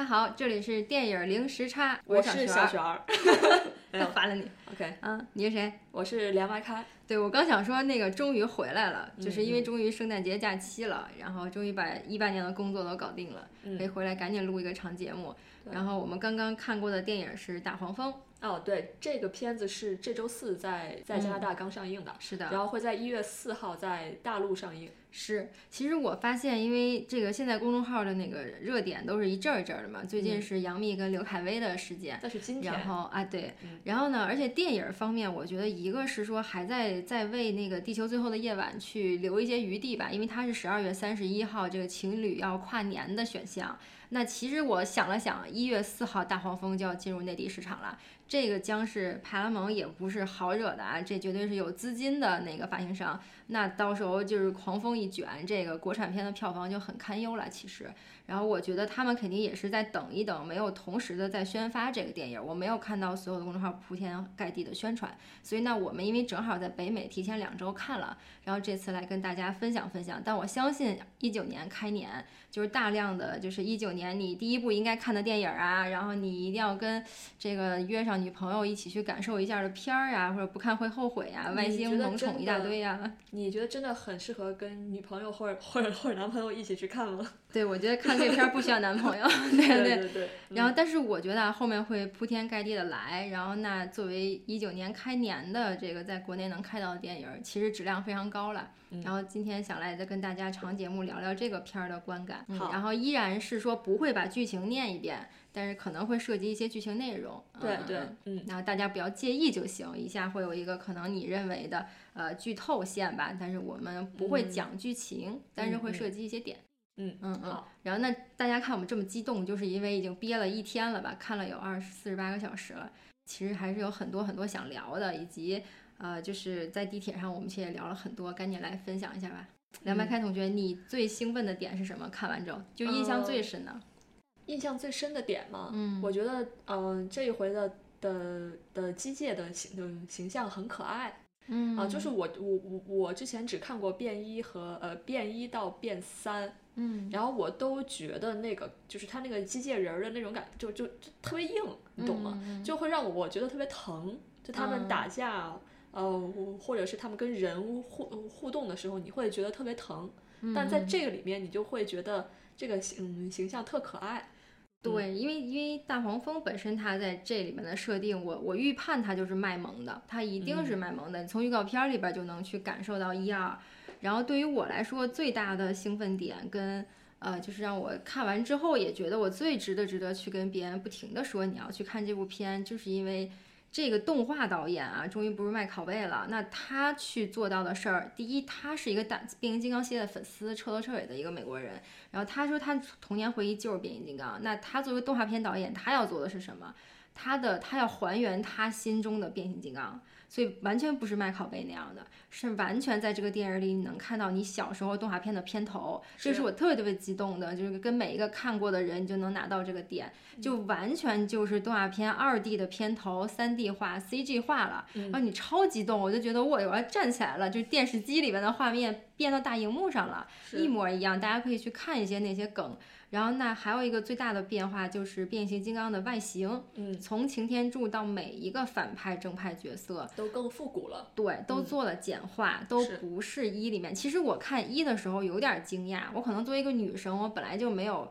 家好，这里是电影零时差，我是小璇儿。我 发了你。OK，嗯，你是谁？我是梁外开。对，我刚想说那个终于回来了，就是因为嗯终于圣诞节假期了，然后终于把一八年的工作都搞定了，嗯可以回来赶紧录一个长节目。然后我们刚刚看过的电影是《大黄蜂》，哦，对，这个片子是这周四在在加拿大刚上映的，是的，然后会在一月四号在大陆上映。是，其实我发现，因为这个现在公众号的那个热点都是一阵儿一阵儿的嘛，最近嗯是杨幂跟刘恺威的事件。但是今天然后啊，对嗯，然后呢，而且电影方面，我觉得一个是说还在在为那个《地球最后的夜晚》去留一些余地吧，因为它是十二月三十一号这个情侣要跨年的选项。那其实我想了想，一月四号大黄蜂就要进入内地市场了，这个将是派拉蒙也不是好惹的啊，这绝对是有资金的那个发行商。那到时候就是狂风一卷，这个国产片的票房就很堪忧了。其实，然后我觉得他们肯定也是在等一等，没有同时的在宣发这个电影。我没有看到所有的公众号铺天盖地的宣传，所以那，我们因为正好在北美提前两周看了，然后这次来跟大家分享分享。但我相信一九年开年就是大量的就是一九年你第一部应该看的电影啊，然后你一定要跟这个约上女朋友一起去感受一下的片儿啊，或者不看会后悔啊，外星萌宠一大堆呀、你觉得真的很适合跟女朋友或者或者或者男朋友一起去看吗？对，我觉得看这片儿不需要男朋友，对对对。然后，但是我觉得啊，后面会铺天盖地的来。然后，那作为一九年开年的这个在国内能看到的电影儿，其实质量非常高了。嗯然后今天想来再跟大家长节目聊聊这个片儿的观感。嗯好然后依然是说不会把剧情念一遍，但是可能会涉及一些剧情内容。对对嗯然后大家不要介意就行。以下会有一个可能你认为的呃剧透线吧，但是我们不会嗯讲剧情，但是会嗯涉及一些点。嗯嗯嗯，然后那大家看我们这么激动，就是因为已经憋了一天了吧，看了有二十四十八个小时了，其实还是有很多很多想聊的，以及呃，就是在地铁上我们其实也聊了很多，赶紧来分享一下吧。梁白嗯。开同学，你最兴奋的点是什么？看完之后就印象最深的，印象最深的点嘛，嗯。我觉得嗯、这一回的的的机械的形嗯形象很可爱。嗯。啊，就是我我我我之前只看过变一和呃变一到变三，嗯然后我都觉得那个就是他那个机械人儿的那种感，就就就特别硬，你懂吗？嗯就会让我我觉得特别疼。就他们打架，呃，或者是他们跟人互互动的时候，你会觉得特别疼。嗯但在这个里面，你就会觉得这个形形象特可爱。对，因为因为大黄蜂本身它在这里面的设定，我我预判它就是卖萌的，它一定是卖萌的，从预告片儿里边儿就能去感受到一二。然后对于我来说，最大的兴奋点跟呃，就是让我看完之后也觉得我最值得值得去跟别人不停的说你要去看这部片，就是因为。这个动画导演啊，终于不是麦拷贝了。那他去做到的事儿，第一，他是一个大变形金刚系列的粉丝，彻头彻尾的一个美国人。然后他说他童年回忆就是变形金刚。那他作为动画片导演，他要做的是什么？他的他要还原他心中的变形金刚，所以完全不是麦拷贝那样的，是完全在这个电影里你能看到你小时候动画片的片头，这是是我特别特别激动的，就是跟每一个看过的人你就能拿到这个点，就完全就是动画片二 D 的片头，三 D 化 CG 化了，然后你超激动，我就觉得我我要站起来了，就电视机里面的画面变到大荧幕上了。一模一样，大家可以去看一些那些梗。然后那还有一个最大的变化就是变形金刚的外形，嗯，从擎天柱到每一个反派正派角色，都更复古了。对，都嗯做了简化，都不是一里面。其实我看一的时候有点惊讶，我可能作为一个女生，我本来就没有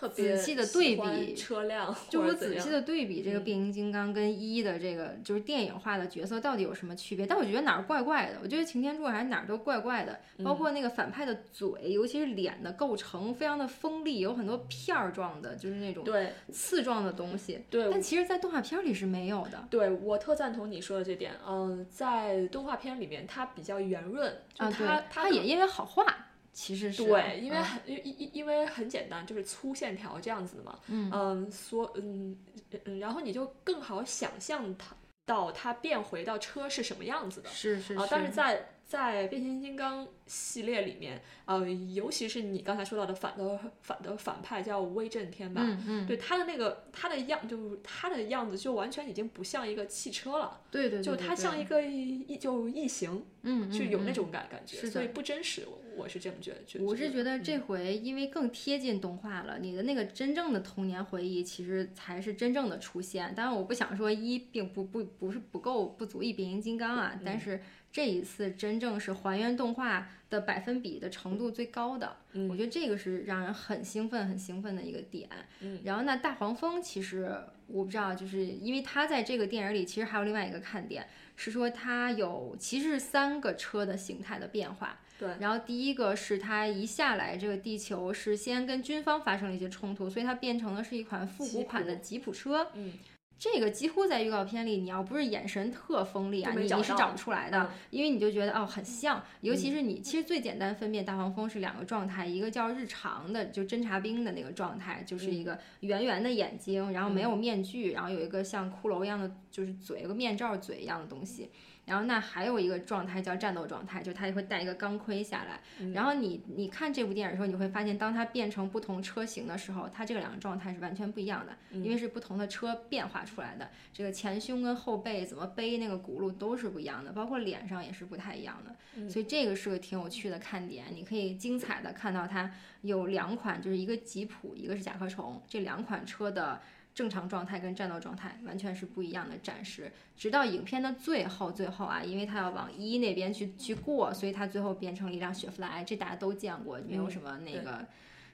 特别仔细的对比车辆，就我仔细的对比这个嗯变形金刚跟一的这个就是电影化的角色到底有什么区别，但我觉得哪儿怪怪的，我觉得擎天柱还是哪儿都怪怪的，嗯包括那个反派的嘴，尤其是脸的构成非常的锋利，有很多片儿状的，就是那种对刺状的东西，对但其实，在动画片里是没有的。对，我特赞同你说的这点。嗯，在动画片里面，它比较圆润，就它它也因为好画，其实是对，因为嗯很因因因为很简单，就是粗线条这样子的嘛。嗯嗯，所嗯嗯，然后你就更好想象它到它变回到车是什么样子的。啊，是是啊，但是在在变形金刚系列里面，呃，尤其是你刚才说到的反的反的反派叫威震天吧，嗯嗯，对他的那个他的样，就是他的样子就完全已经不像一个汽车了，对对对，就对对它像一个异就异形，嗯，就有那嗯种感感觉，所以不真实。我我是这么觉得。我是觉得这嗯回因为更贴近动画了，你的那个真正的童年回忆其实才是真正的出现。当然，我不想说一并不不不是不够不足以变形金刚啊，但是这一次真正是还原动画的百分比的程度最高的。嗯我觉得这个是让人很兴奋很兴奋的一个点。嗯然后那大黄蜂其实我不知道，就是因为它在这个电影里其实还有另外一个看点。是说它有其实是三个车的形态的变化，对，然后第一个是它一下来这个地球是先跟军方发生了一些冲突，所以它变成了是一款复古款的吉普车。嗯，这个几乎在预告片里，你要不是眼神特锋利啊，你你是找不出来的，嗯因为你就觉得哦很像，尤其是你其实最简单分辨大黄蜂是两个状态，一个叫日常的，就侦察兵的那个状态，就是一个圆圆的眼睛，然后没有面具，然后有一个像骷髅一样的就是嘴，有个面罩嘴一样的东西。然后那还有一个状态叫战斗状态，就它也会带一个钢盔下来。然后你你看这部电影的时候，你会发现，当它变成不同车型的时候，它这个两个状态是完全不一样的，因为是不同的车变化出来的。这个前胸跟后背怎么背那个轱辘都是不一样的，包括脸上也是不太一样的。所以这个是个挺有趣的看点，你可以精彩的看到它有两款，就是一个吉普，一个是甲壳虫，这两款车的。正常状态跟战斗状态完全是不一样的展示，直到影片的最后，最后啊，因为它要往一那边去去过，所以它最后变成了一辆雪佛兰，这大家都见过，没有什么那个、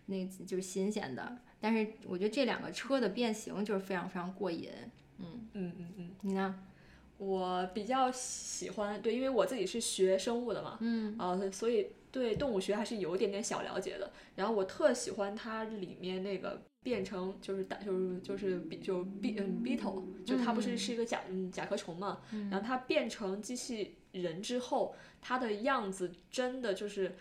那就是新鲜的。但是我觉得这两个车的变形就是非常非常过瘾。嗯嗯嗯嗯，你呢？我比较喜欢，对，因为我自己是学生物的嘛，嗯啊、所以对动物学还是有一点点小了解的。然后我特喜欢它里面那个变成就是大就是就是比就 B 嗯 beetle，就它不是是一个甲嗯甲壳虫嘛，然后它变成机器人之后，它的样子真的就是。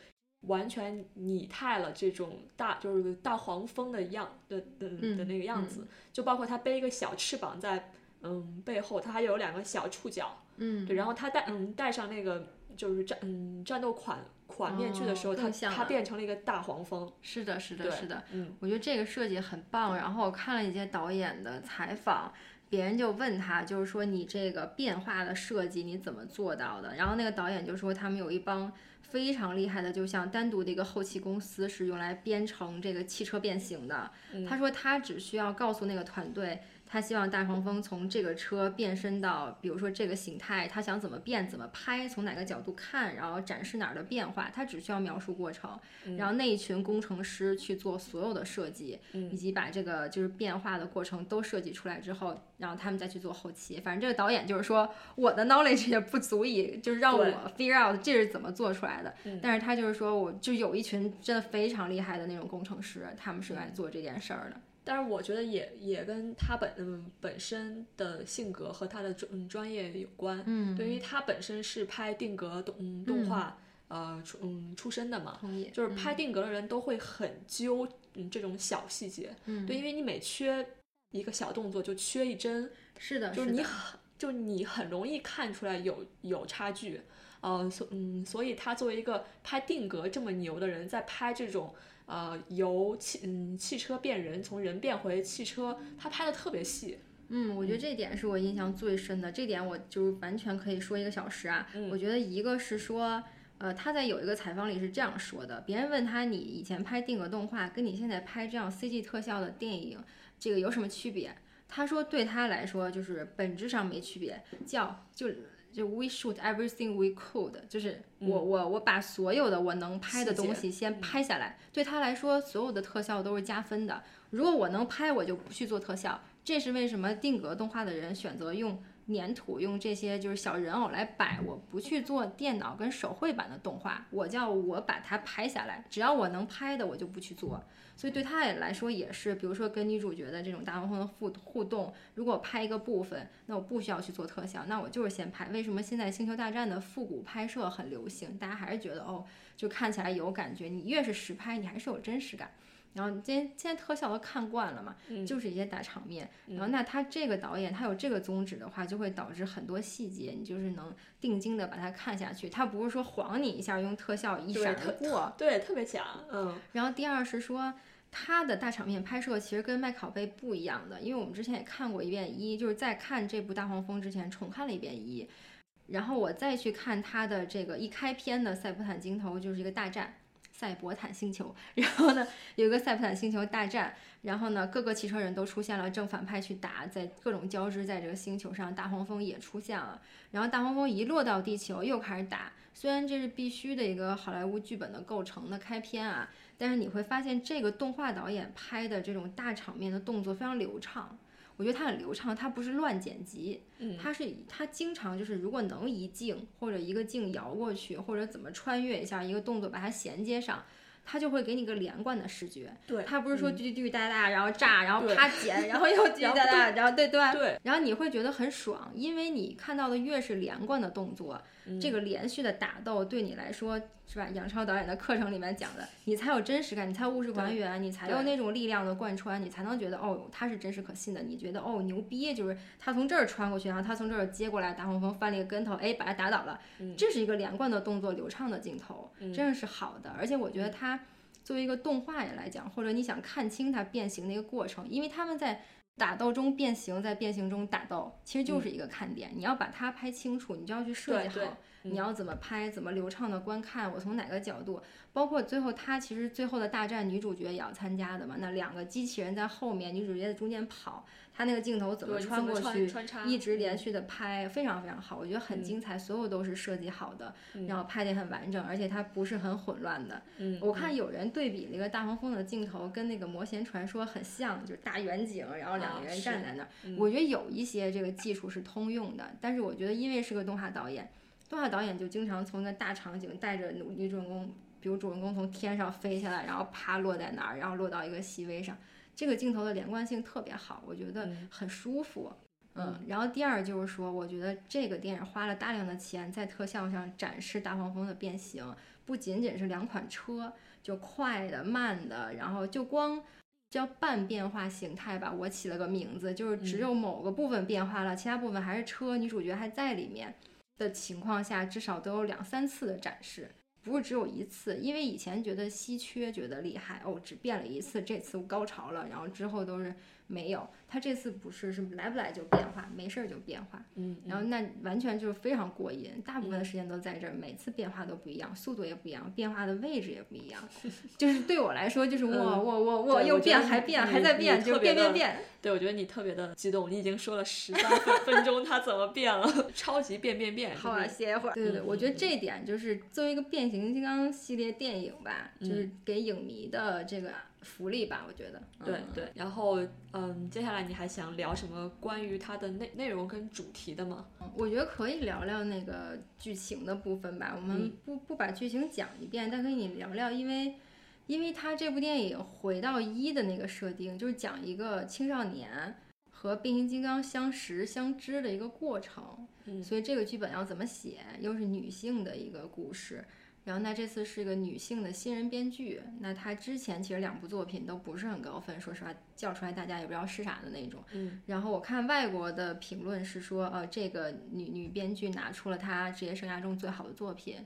完全拟态了这种大就是大黄蜂的样的的的那个样子，就包括它背一个小翅膀在嗯背后，它还有两个小触角，嗯，对，然后它带嗯带上那个就是战嗯战斗款款面具的时候，哦他更像了他变成了一个大黄蜂。是的，是的，是的。嗯我觉得这个设计很棒。然后我看了一些导演的采访，别人就问他，就是说你这个变化的设计你怎么做到的？然后那个导演就说他们有一帮非常厉害的，就像单独的一个后期公司是用来编程这个汽车变形的。他说他只需要告诉那个团队。他希望大黄蜂从这个车变身到，比如说这个形态，他想怎么变、怎么拍，从哪个角度看，然后展示哪儿的变化，他只需要描述过程，然后那一群工程师去做所有的设计，以及把这个就是变化的过程都设计出来之后，然后他们再去做后期。反正这个导演就是说，我的 knowledge 也不足以就是让我 figure out 这是怎么做出来的，但是他就是说我就有一群真的非常厉害的那种工程师，他们是来做这件事儿的。但是我觉得也也跟他本嗯本身的性格和他的专嗯专业有关。嗯，对于他本身是拍定格动嗯动画、呃出嗯出身的嘛，就是拍定格的人都会很揪嗯这种小细节。嗯，对，因为你每缺一个小动作就缺一帧，是的，就是你很，就你很容易看出来有有差距，呃，所嗯，所以他作为一个拍定格这么牛的人，在拍这种呃由汽嗯汽车变人，从人变回汽车，他拍的特别细，嗯，我觉得这点是我印象最深的，这点我就完全可以说一个小时啊。嗯我觉得一个是说，呃，他在有一个采访里是这样说的：别人问他，你以前拍定格动画跟你现在拍这样 CG 特效的电影，这个有什么区别？他说对他来说就是本质上没区别，叫就就 we shoot everything we could，就是我、我我把所有的我能拍的东西先拍下来。对他来说，所有的特效都是加分的。如果我能拍，我就不去做特效。这是为什么定格动画的人选择用粘土、用这些就是小人偶来摆，我不去做电脑跟手绘版的动画，我叫我把它拍下来，只要我能拍的，我就不去做。所以对他也来说也是，比如说跟女主角的这种大黄蜂的互互动，如果拍一个部分，那我不需要去做特效，那我就是先拍。为什么现在星球大战的复古拍摄很流行？大家还是觉得哦，就看起来有感觉，你越是实拍，你还是有真实感。然后你今天现在特效都看惯了嘛，就是一些大场面。然后那他这个导演他有这个宗旨的话，就会导致很多细节你就是能定睛的把它看下去。他不是说晃你一下用特效一闪而过。对，特别强，嗯然后第二是说。他的大场面拍摄其实跟麦考贝不一样的，因为我们之前也看过一遍一，就是在看这部《大黄蜂》之前重看了一遍一，然后我再去看他的这个一开篇的塞普坦镜头就是一个大战，赛博坦星球，然后呢，有一个赛博坦星球大战，然后呢，各个汽车人都出现了，正反派去打，在各种交织在这个星球上，大黄蜂也出现了，然后大黄蜂一落到地球又开始打，虽然这是必须的一个好莱坞剧本的构成的开篇啊，但是你会发现这个动画导演拍的这种大场面的动作非常流畅。我觉得它很流畅，它不是乱剪辑，嗯它是它经常就是如果能一镜或者一个镜摇过去，或者怎么穿越一下一个动作把它衔接上，它就会给你个连贯的视觉。对，它不是说嗯滴滴哒哒，然后炸，然后对啪剪，然后 又滴滴哒哒，然后对对？对，然后你会觉得很爽，因为你看到的越是连贯的动作，嗯这个连续的打斗对你来说是吧？杨超导演的课程里面讲的，你才有真实感，你才有物质还原，你才有那种力量的贯穿，你才能觉得哦，他是真实可信的。你觉得哦牛逼，就是他从这儿穿过去，然后他从这儿接过来，大黄蜂翻了一个跟头，哎，把他打倒了。嗯这是一个连贯的动作，流畅的镜头，嗯真的是好的。而且我觉得他作为一个动画也来讲，或者你想看清它变形的一个过程，因为他们在打斗中变形，在变形中打斗，其实就是一个看点。你要把它拍清楚，你就要去设计对对好，你要怎么拍，怎么流畅的观看，我从哪个角度，包括最后他其实最后的大战，女主角也要参加的嘛。那两个机器人在后面，女主角在中间跑，他那个镜头怎么穿过去，一直嗯连续的拍，非常非常好，我觉得很精彩，所有都是设计好的，然后拍的也很完整，而且它不是很混乱的。嗯，我看有人对比那个大黄蜂的镜头跟那个魔仙传说很像，就是大远景，然后两个人站在那儿。嗯我觉得有一些这个技术是通用的，但是我觉得因为是个动画导演，动画导演就经常从一个大场景带着女女主人公，比如主人公从天上飞下来，然后啪落在哪儿，然后落到一个细微上，这个镜头的连贯性特别好，我觉得嗯很舒服。嗯，然后第二就是说，我觉得这个电影花了大量的钱在特效上展示大黄蜂的变形，不仅仅是两款车，就快的、慢的，然后就光叫半变化形态吧，我起了个名字，就是只有某个部分变化了，其他部分还是车，女主角还在里面的情况下，至少都有两三次的展示。不是只有一次，因为以前觉得稀缺，觉得厉害哦，只变了一次，这次高潮了，然后之后都是没有。他这次不是，是来不来就变化，没事儿就变化，嗯，然后那完全就是非常过瘾，大部分的时间都在这儿，每次变化都不一样，速度也不一样，变化的位置也不一样，就是对我来说，就是我嗯我我我我觉得变还变还在变，就变变变。对，我觉得你特别的激动，你已经说了十三分分钟，它怎么变了，超级变变变。好啊，歇一会儿。对对我觉得这一点就是作为一个变形金刚系列电影吧，就是给影迷的这个福利吧，我觉得。嗯对对，然后嗯，接下来你还想聊什么关于它的内内容跟主题的吗？我觉得可以聊聊那个剧情的部分吧。我们嗯不不把剧情讲一遍，但跟你聊聊，因为因为它这部电影回到一的那个设定，就是讲一个青少年和变形金刚相识相知的一个过程。嗯所以这个剧本要怎么写，又是女性的一个故事。然后那这次是一个女性的新人编剧，那她之前其实两部作品都不是很高分，说实话叫出来大家也不知道是啥的那种。嗯然后我看外国的评论是说，呃，这个女女编剧拿出了她职业生涯中最好的作品。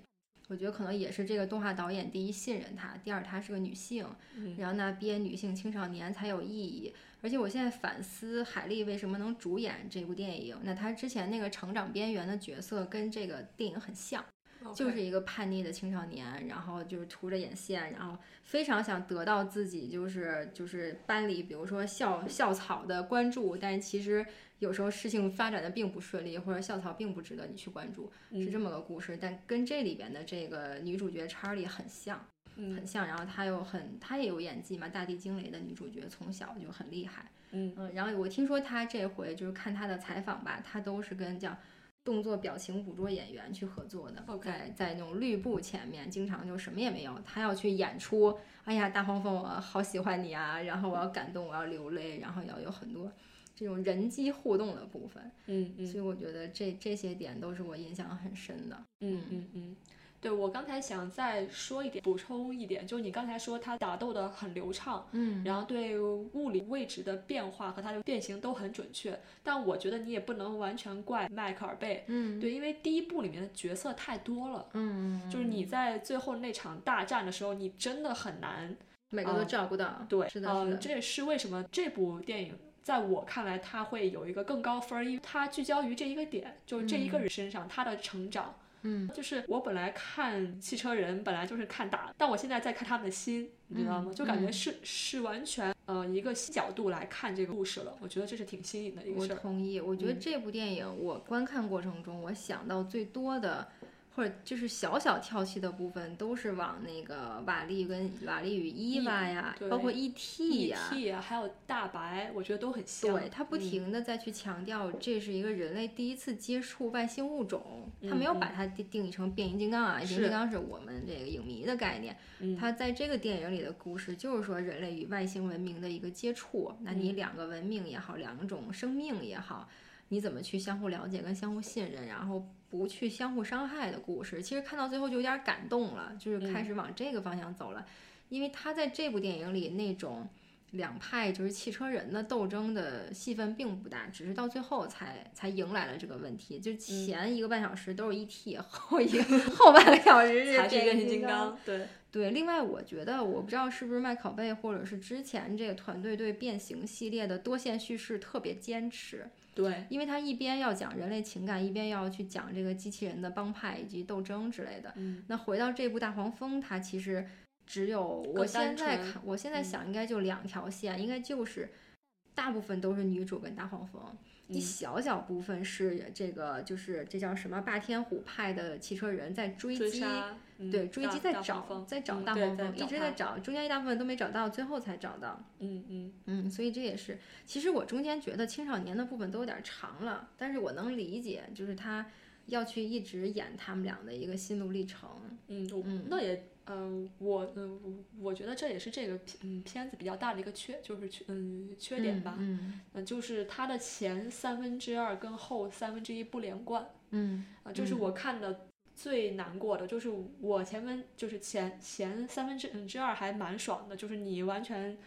我觉得可能也是这个动画导演第一信任她，第二她是个女性，嗯然后呢编女性青少年才有意义。而且我现在反思海莉为什么能主演这部电影，那她之前那个成长边缘的角色跟这个电影很像。就是一个叛逆的青少年，然后就是涂着眼线，然后非常想得到自己就是就是班里比如说校校草的关注，但是其实有时候事情发展的并不顺利，或者校草并不值得你去关注，是这么个故事。但跟这里边的这个女主角查理很像，嗯很像。然后她又很她也有演技嘛，大地惊雷的女主角从小就很厉害。嗯然后我听说她这回就是看她的采访吧，她都是跟叫。动作表情捕捉演员去合作的 OK 在在那种绿布前面，经常就什么也没有，他要去演出。哎呀，大黄蜂，我好喜欢你啊！然后我要感动，我要流泪，然后要有很多这种人机互动的部分。嗯嗯所以我觉得这这些点都是我印象很深的。嗯嗯嗯，对我刚才想再说一点，补充一点，就是你刚才说他打斗的很流畅，嗯然后对物理位置的变化和它的变形都很准确，但我觉得你也不能完全怪迈克尔贝，嗯对，因为第一部里面的角色太多了。嗯，就是你在最后那场大战的时候，你真的很难每个都照顾到。对，是的，嗯。这也是为什么这部电影在我看来它会有一个更高分儿，因为它聚焦于这一个点，就是这一个人身上，他的成长，嗯，就是我本来看汽车人本来就是看打，但我现在在看他们的心，你知道吗？就感觉是是完全呃一个新角度来看这个故事了。我觉得这是挺新颖的一个我事儿。我同意。我觉得嗯这部电影我观看过程中，我想到最多的。或者就是小小跳戏的部分，都是往那个瓦力跟瓦力与伊娃呀，包括 E.T. 呀，E.T. 啊，还有大白，我觉得都很像。对他不嗯停的再去强调，这是一个人类第一次接触外星物种，他没有嗯把它定定义成变形金刚啊，变形金刚是我们这个影迷的概念。嗯他在这个电影里的故事就是说人类与外星文明的一个接触，那嗯你两个文明也好，两种生命也好，你怎么去相互了解跟相互信任，然后不去相互伤害的故事。其实看到最后就有点感动了，就是嗯开始往这个方向走了，因为他在这部电影里那种。两派就是汽车人的斗争的戏份并不大，只是到最后才才迎来了这个问题。就前一个半小时都是 ET，、后一个后半个小时是 变形金金刚。对，对，另外我觉得我不知道是不是麦考贝或者是之前这个团队对变形系列的多线叙事特别坚持，对，因为他一边要讲人类情感，一边要去讲这个机器人的帮派以及斗争之类的。嗯，那回到这部大黄蜂，它其实只有我现在看，我现在嗯。想应该就两条线，应该就是大部分都是女主跟大黄蜂，一嗯小小部分是这个就是这叫什么霸天虎派的汽车人在追击。对，追击在找在找大黄蜂，一直在找，中间一大部分都没找到，最后才找到。嗯嗯，嗯，所以这也是，其实我中间觉得青少年的部分都有点长了，但是我能理解，就是他要去一直演他们俩的一个心路历程。嗯，嗯那也，嗯、我，嗯、我我觉得这也是这个片，嗯，片子比较大的一个缺，就是缺，嗯，缺点吧，嗯嗯、就是它的前三分之二跟后三分之一不连贯，嗯啊、就是嗯我看的最难过的，就是我前分，就是前前三分之嗯之二还蛮爽的，就是你完全。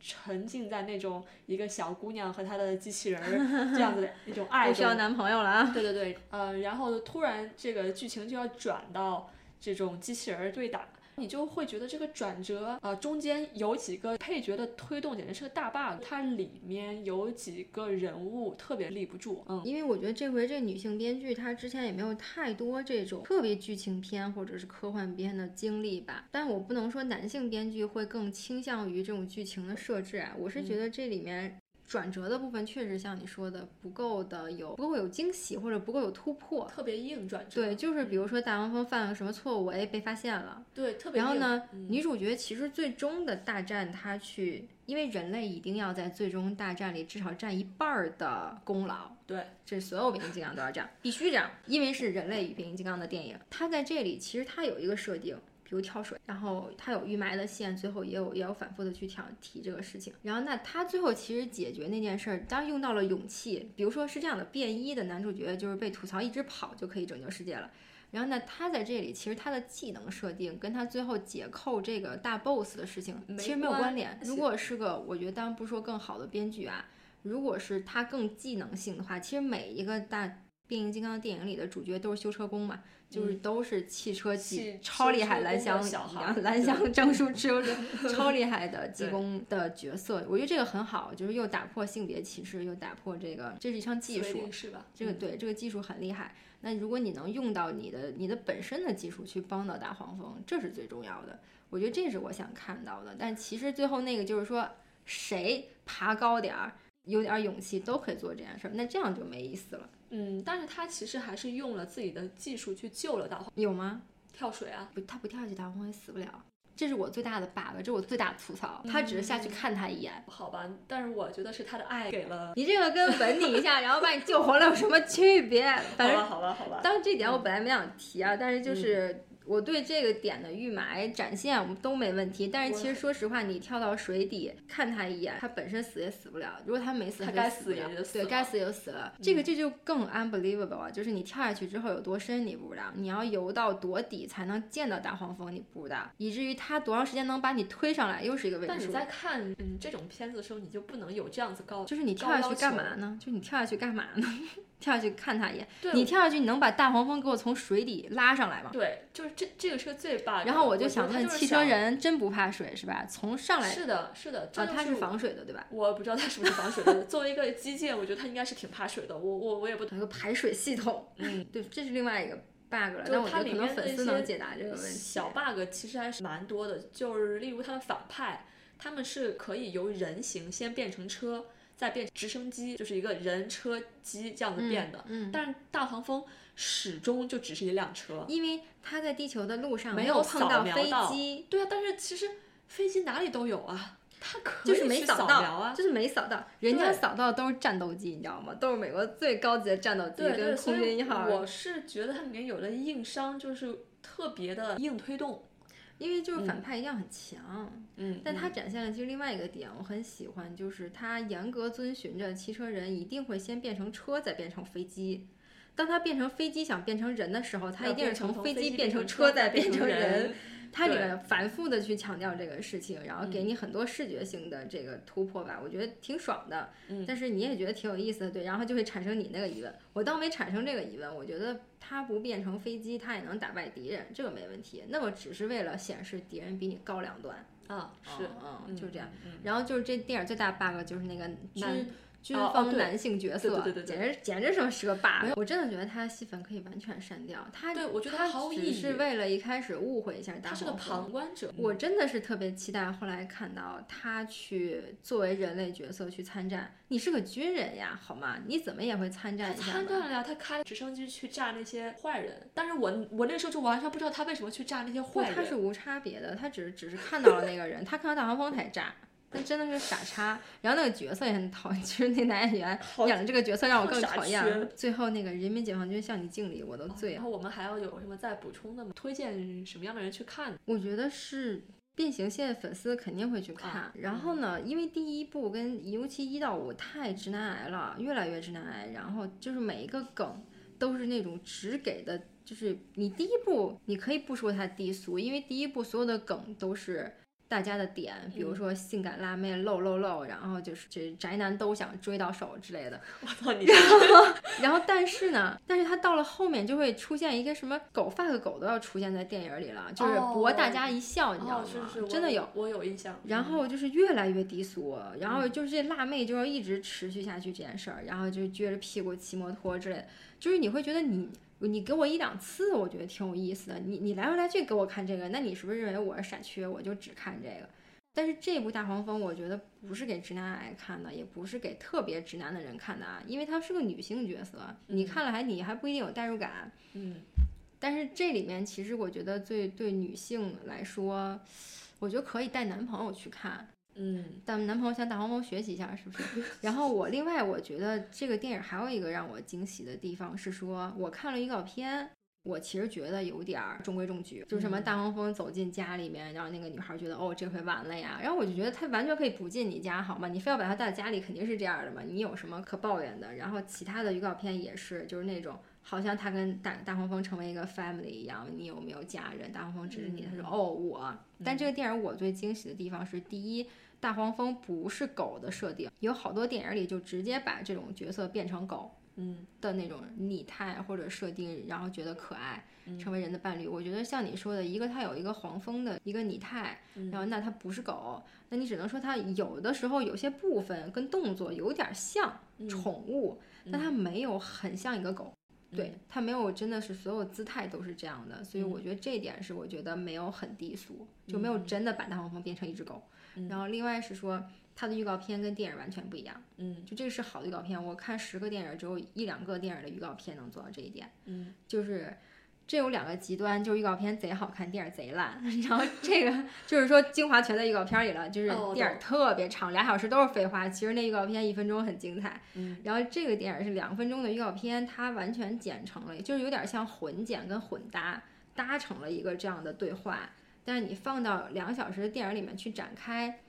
沉浸在那种一个小姑娘和她的机器人儿这样子的一种爱 不需要男朋友了啊。对对对，呃，然后突然这个剧情就要转到这种机器人儿对打，你就会觉得这个转折，呃，中间有几个配角的推动简直是个大 bug，它里面有几个人物特别立不住，嗯，因为我觉得这回这女性编剧她之前也没有太多这种特别剧情片或者是科幻片的经历吧，但我不能说男性编剧会更倾向于这种剧情的设置啊，我是觉得这里面。转折的部分确实像你说的不够的有不够有惊喜或者不够有突破，特别硬转折，对，就是比如说大黄蜂犯了什么错误，哎，被发现了。对，特别硬。然后呢，嗯女主角其实最终的大战，她去，因为人类一定要在最终大战里至少占一半儿的功劳。对，这所有变形金刚都要这样，必须这样，因为是人类与变形金刚的电影。它在这里其实它有一个设定，比如跳水，然后他有预埋的线，最后也有也有反复的去挑提这个事情。然后那他最后其实解决那件事儿，当然用到了勇气，比如说是这样的，便衣的男主角就是被吐槽一直跑就可以拯救世界了。然后呢，他在这里其实他的技能设定跟他最后解扣这个大 boss 的事情其实没有关关联。系如果是个，我觉得当然不是说更好的编剧啊，如果是他更技能性的话，其实每一个大变形金刚电影里的主角都是修车工嘛，就是都是汽车技、汽超厉害，蓝翔 蓝翔证书 持有者，超厉害的技工的角色，我觉得这个很好，就是又打破性别歧视，又打破这个，这是一项技术，是吧，这个嗯对这个技术很厉害。那如果你能用到你的你的本身的技术去帮到大黄蜂，这是最重要的。我觉得这是我想看到的。但其实最后那个就是说，谁爬高点儿，有点儿勇气都可以做这件事儿，那这样就没意思了。嗯，但是他其实还是用了自己的技术去救了大黄有吗？跳水啊，不，他不跳下去，大黄蜂也死不了。这是我最大的 bug，这是我最大的吐槽。他只是下去看他一眼，好吧，但是我觉得是他的爱给了，你这个跟吻你一下，然后把你救活了有什么区别？反正好吧，好吧，好吧，当然这点我本来没想提啊，但是就是我对这个点的预埋展现我们都没问题。但是其实说实话，你跳到水底看他一眼，他本身死也死不了。如果他没死，他就该死也死了对，就死了该死也就死了。这个这就更 unbelievable 啊！就是你跳下去之后有多深你不知道，你要游到多底才能见到大黄蜂你不知道，以至于他多长时间能把你推上来又是一个未知数。但你在看嗯这种片子的时候，你就不能有这样子高，就是你跳下去干嘛呢？就你跳下去干嘛呢？跳下去看他一眼，对你跳下去，你能把大黄蜂给我从水底拉上来吗？对，就是这这个是个最 bug。然后我就想问，汽车人真不怕水是吧？从上来是的，是的，这啊，它是防水的对吧？我不知道它是不是防水的。作为一个机械，我觉得它应该是挺怕水的。我我我也不懂。一个排水系统，嗯，对，这是另外一个 bug 了，就但我觉得可能粉丝能解答这个问题。小 bug 其实还是蛮多的，就是例如他的反派，他们是可以由人形先变成车，再变直升机，就是一个人车机这样子变的。嗯，但是大黄蜂始终就只是一辆车。因为它在地球的路上没有碰到飞机，对啊，但是其实飞机哪里都有啊，它可以就是没去扫到，啊。就是没扫到，人家扫到的都是战斗机，你知道吗？都是美国最高级的战斗机，跟空军一号。我是觉得它里面有的硬伤就是特别的硬推动。因为就是反派一定要很强，嗯，但它嗯展现了其实另外一个点，我很喜欢，就是他严格遵循着汽车人一定会先变成车，再变成飞机。当他变成飞机想变成人的时候，他一定是从飞飞机变成车，再变成人。它里对面反复的去强调这个事情，然后给嗯你很多视觉性的这个突破吧，我觉得挺爽的。嗯但是你也觉得挺有意思的，对，然后就会产生你那个疑问。我倒没产生这个疑问，我觉得它不变成飞机，它也能打败敌人，这个没问题。那么只是为了显示敌人比你高两段，啊，是，嗯，就是这样。。嗯然后就是这电影最大 bug 就是那个男军方男性角色，对对对对简直简直是个 bug。我真的觉得他的戏份可以完全删掉，他对我觉得他毫无意义是为了一开始误会一下大他是个。旁观者。我真的是特别期待后来看到他去作为人类角色去参战。你是个军人呀，好吗？你怎么也会参战一下吧？参战了呀，他开直升机去炸那些坏人，但是我我那时候就完全不知道他为什么去炸那些，坏人。他是无差别的，他只是只是看到了那个人，他看到大黄蜂才炸。那真的是傻叉，然后那个角色也很讨厌，其实那男演员演的这个角色让我更讨厌了。最后那个人民解放军向你敬礼，我都醉了。然后我们还要有什么再补充的吗？推荐什么样的人去看？我觉得是变形系的粉丝肯定会去看。啊然后呢，因为第一部跟尤其一到五太直男癌了，越来越直男癌，然后就是每一个梗都是那种只给的，就是你第一部你可以不说它低俗，因为第一部所有的梗都是。大家的点，比如说性感辣妹露露露，然后就是这宅男都想追到手之类的，我操你！然后，但是呢，但是他到了后面就会出现一个什么狗 fuck 狗都要出现在电影里了，就是博大家一笑，你知道哦，吗？真的有。，我有印象。然后就是越来越低俗，然后就是这辣妹就要一直持续下去这件事儿，然后就撅着屁股骑摩托之类的，就是你会觉得你你给我一两次，我觉得挺有意思的，你你来回来去给我看这个，那你是不是认为我是傻缺，我就只看这个？但是这部大黄蜂，我觉得不是给直男癌看的，也不是给特别直男的人看的啊，因为它是个女性角色，你看了还你还不一定有代入感。嗯，但是这里面其实我觉得最对女性来说，我觉得可以带男朋友去看，嗯但男朋友向大黄蜂学习一下，是不是？然后我另外我觉得这个电影还有一个让我惊喜的地方是说，我看了预告片。我其实觉得有点儿中规中矩，就是什么嗯大黄蜂走进家里面，然后那个女孩觉得哦这回完了呀，然后我就觉得他完全可以不进你家，好吗？你非要把他带到家里，肯定是这样的嘛，你有什么可抱怨的？然后其他的预告片也是，就是那种好像他跟大大黄蜂成为一个 family 一样，你有没有家人？大黄蜂指着你，他说哦我。但这个电影我最惊喜的地方是，第一，大黄蜂不是狗的设定，有好多电影里就直接把这种角色变成狗嗯。的那种拟态或者设定，然后觉得可爱，嗯。成为人的伴侣。我觉得像你说的，一个它有一个黄蜂的一个拟态，嗯。然后那它不是狗，那你只能说它有的时候有些部分跟动作有点像嗯。宠物，但它没有很像一个狗。对，它没有真的是所有姿态都是这样的，所以我觉得这一点是我觉得没有很低俗，就没有真的把大黄蜂变成一只狗。然后另外是说它的预告片跟电影完全不一样，嗯就这个是好的预告片。我看十个电影只有一两个电影的预告片能做到这一点，嗯就是。这有两个极端，就是预告片贼好看，电影贼烂。然后这个就是说精华全在预告片里了，就是哦电影特别长，俩小时都是废话。其实那预告片一分钟很精彩。嗯然后这个电影是两分钟的预告片，它完全剪成了，就是有点像混剪跟混搭，搭成了一个这样的对话。但是你放到两个小时的电影里面去展开，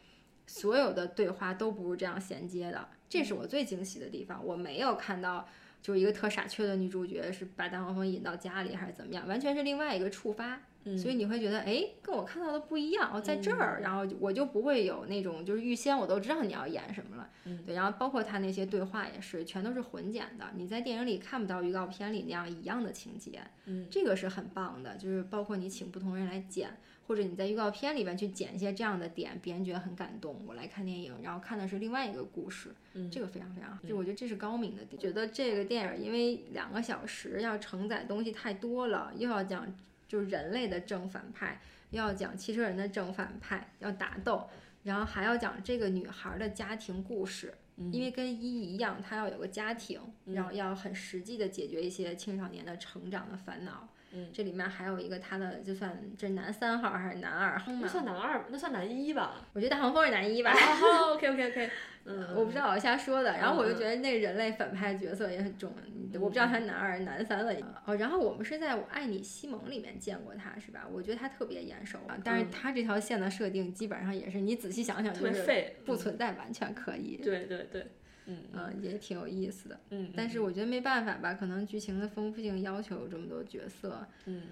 所有的对话都不是这样衔接的，这是我最惊喜的地方。我没有看到就是一个特傻缺的女主角是把大黄蜂引到家里还是怎么样，完全是另外一个触发。嗯，所以你会觉得，哎，跟我看到的不一样，哦，在这儿，然后我就不会有那种就是预先我都知道你要演什么了，嗯对，然后包括他那些对话也是，全都是混剪的，你在电影里看不到预告片里那样一样的情节，嗯这个是很棒的，就是包括你请不同人来剪，或者你在预告片里边去剪一些这样的点，别人觉得很感动，我来看电影，然后看的是另外一个故事，嗯这个非常非常好，就我觉得这是高明的地。觉得这个电影因为两个小时要承载东西太多了，又要讲就是人类的正反派，又要讲汽车人的正反派，要打斗，然后还要讲这个女孩的家庭故事。嗯因为跟一一样，她要有个家庭，然后要很实际的解决一些青少年的成长的烦恼。嗯，这里面还有一个他的，就算这是男三号还是男二号那嘛？算男二，那算男一吧？我觉得大黄蜂是男一吧。啊好，OK OK OK，嗯，我不知道，我瞎说的。然后我就嗯觉得那人类反派角色也很重，我不知道他是男二男三了。哦，然后我们是在《我爱你西蒙》里面见过他，是吧？我觉得他特别眼熟啊，但是他这条线的设定基本上也是你仔细想想，特就是不存在，完全可以。对对对，嗯嗯，也挺有意思的。嗯，但是我觉得没办法吧，可能剧情的丰富性要求有这么多角色，嗯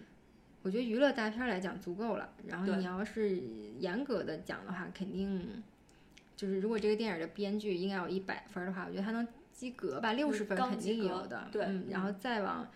我觉得娱乐大片儿来讲足够了。然后你要是严格的讲的话，肯定就是如果这个电影的编剧应该有一百分儿的话，我觉得他能及格吧，六十分肯定有的。对嗯，然后再往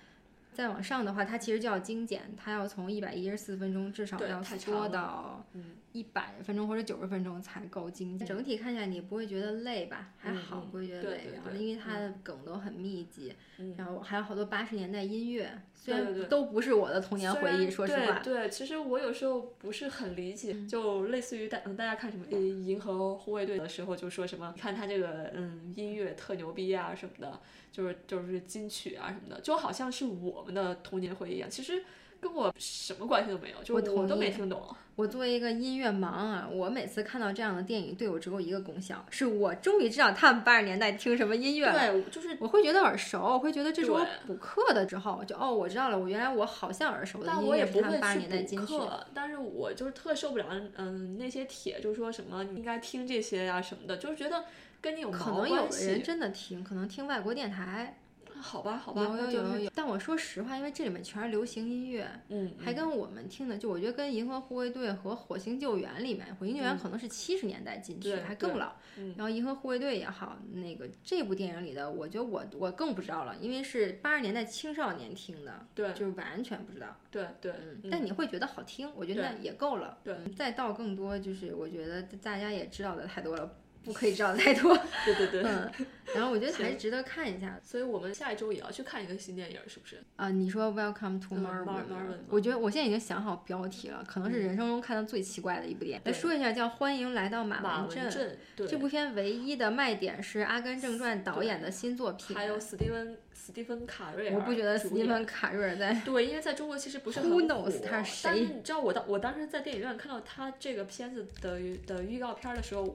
再往上的话，它其实就要精简，它要从一百一十四分钟至少要缩到嗯一百分钟或者九十分钟才够精简。整体看下来你不会觉得累吧？还嗯好，嗯不会觉得累。然后因为它的梗都很密集，嗯。然后还有好多八十年代音乐，虽然都不是我的童年回忆，说实话。对对，其实我有时候不是很理解，嗯就类似于大嗯大家看什么呃银河护卫队的时候，就说什么看他这个嗯音乐特牛逼啊什么的，就是就是金曲啊什么的，就好像是我们的童年回忆一样，其实跟我什么关系都没有，就我同我都没听懂。我作为一个音乐盲啊，我每次看到这样的电影，对我只有一个功效，是我终于知道他们八十年代听什么音乐了。对，就是我会觉得耳熟，我会觉得这是我补课的之后，就哦，我知道了，我原来我好像耳熟的但我也不会去年代金曲。补课，但是我就是特受不了，嗯，那些帖就是说什么你应该听这些呀、什么的，就是觉得跟你有可能有的人。真的听，可能听外国电台，好吧，好吧，有有有有有。但我说实话，因为这里面全是流行音乐，嗯，还跟我们听的，就我觉得跟《银河护卫队》和《火星救援》里面，《火星救援》可能是七十年代进去，对对还更老。嗯然后《银河护卫队》也好，那个这部电影里的，我觉得我我更不知道了，因为是八十年代青少年听的，对就是完全不知道。对对，嗯，但你会觉得好听，我觉得那也够了。对嗯再到更多，就是我觉得大家也知道的太多了，不可以知道太多。对对对。嗯，然后我觉得还是值得看一下。所以我们下一周也要去看一个新电影，是不是？啊、你说 Welcome to 嗯 Marvin，、Mar- Marvin 我觉得我现在已经想好标题了，可能是人生中看到最奇怪的一部电影。来说一下，叫《欢迎来到马马文镇》。镇，对，这部片唯一的卖点是《阿甘正传》导演的新作品。还有史蒂芬史蒂芬卡瑞尔，我不觉得史蒂芬演。卡瑞尔在对，因为在中国其实不是 Who 很 knows 他是但是谁你知道我当我当时在电影院看到他这个片子的的预告片的时候，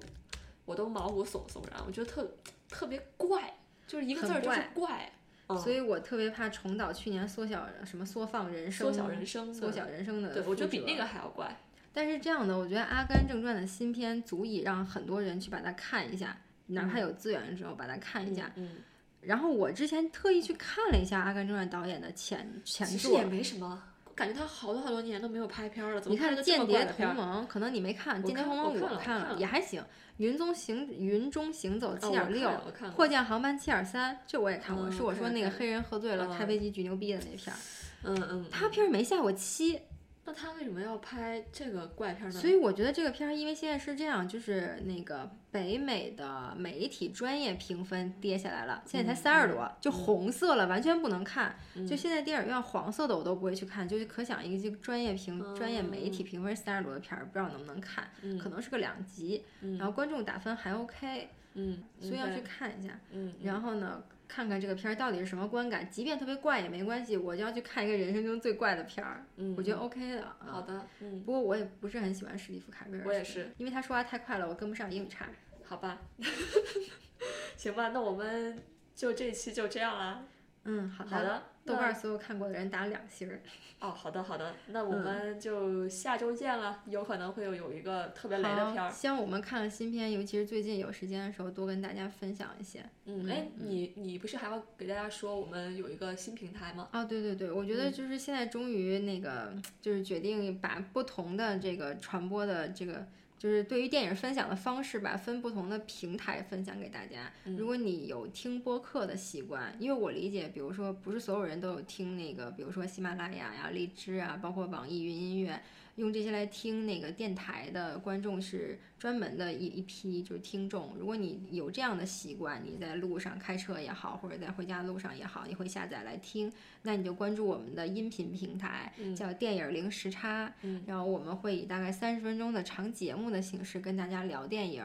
我都毛骨悚悚然，我觉得特特别怪，就是一个字儿就是怪。嗯所以我特别怕重蹈去年缩小什么缩放人生、缩小人生的缩小人生的对，我觉得比那个还要怪。但是这样的，我觉得《阿甘正传》的新片足以让很多人去把它看一下，哪怕有资源的时候把它看一下。嗯，然后我之前特意去看了一下《阿甘正传》导演的前前作其实也，没什么，感觉他好多好多年都没有拍片儿了，怎么你看《拍个这么间谍？同盟》，可能你没看，《间谍同盟》我看了看了也还行，《云中行云中行走》七点六，迫降航班七点三，这我也看过，嗯是我说那个黑人喝醉了嗯开飞机巨牛逼的那片儿，嗯嗯，他片儿没下过七，那他为什么要拍这个怪片呢？所以我觉得这个片儿，因为现在是这样，就是那个北美的媒体专业评分跌下来了，现在才嗯三十多，就红色了，完全不能看。嗯就现在电影院黄色的我都不会去看，就是可想一个这个专业评、专业媒体评分三十多的片儿，不知道能不能看，嗯可能是个两集，嗯然后观众打分还 OK，嗯，所以要去嗯看一下。嗯，然后呢，看看这个片儿到底是什么观感，即便特别怪也没关系，我就要去看一个人生中最怪的片儿，嗯，我觉得 OK 的。啊好的，嗯，不过我也不是很喜欢史蒂夫·卡维尔，我也是，因为他说话太快了，我跟不上英语差。好吧，行吧，那我们就这一期就这样啦。嗯，好的。好的，那豆瓣儿所有看过的人打两星儿。哦，好的好的，那我嗯们就下周见了，有可能会有有一个特别雷的片好，儿。希望我们看了新片，尤其是最近有时间的时候，多跟大家分享一些。嗯，哎，你你不是还要给大家说我们有一个新平台吗？哦，对对对，我觉嗯得就是现在终于那个，就是决定把不同的这个传播的这个。就是对于电影分享的方式吧，分不同的平台分享给大家。嗯如果你有听播客的习惯，因为我理解，比如说不是所有人都有听那个，比如说喜马拉雅呀、荔枝啊，包括网易云音乐，用这些来听那个电台的观众是专门的一一批就是听众。如果你有这样的习惯，你在路上开车也好，或者在回家的路上也好，你会下载来听，那你就关注我们的音频平台，叫电影零时差。嗯然后我们会以大概三十分钟的长节目的形式跟大家聊电影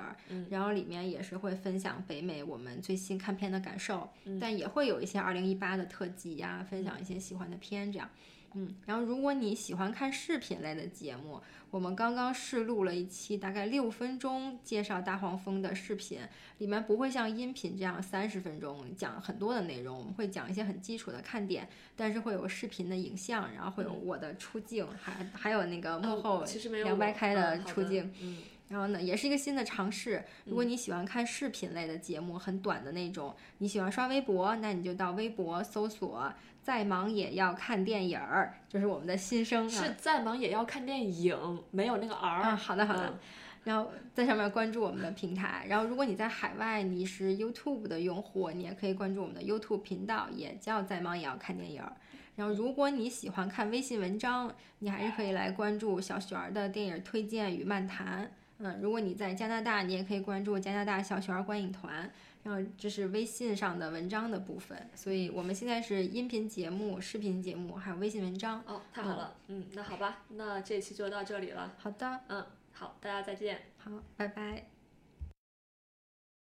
然后里面也是会分享北美我们最新看片的感受，嗯但也会有一些二零一八的特辑呀、分享一些喜欢的片这样。嗯，然后如果你喜欢看视频类的节目，我们刚刚试录了一期大概六分钟介绍大黄蜂的视频，里面不会像音频这样三十分钟讲很多的内容，我们会讲一些很基础的看点，但是会有视频的影像，然后会有我的出镜，还还有那个幕后嗯其实没有凉白开的出镜。嗯然后呢，也是一个新的尝试。如果你喜欢看视频类的节目，很短的那种，你喜欢刷微博，那你就到微博搜索“再忙也要看电影儿”，就是我们的新生啊。是再忙也要看电影，没有那个 R。啊，好的好的。嗯然后在上面关注我们的平台。然后如果你在海外，你是 YouTube 的用户，你也可以关注我们的 YouTube 频道，也叫“再忙也要看电影儿”。然后如果你喜欢看微信文章，你还是可以来关注小璇儿的电影推荐与漫谈。嗯，如果你在加拿大，你也可以关注加拿大小璇儿观影团。然后这是微信上的文章的部分，所以我们现在是音频节目、视频节目，还有微信文章。哦，太好了，嗯，那好吧，那这期就到这里了，好的，嗯，好，大家再见。好，拜拜。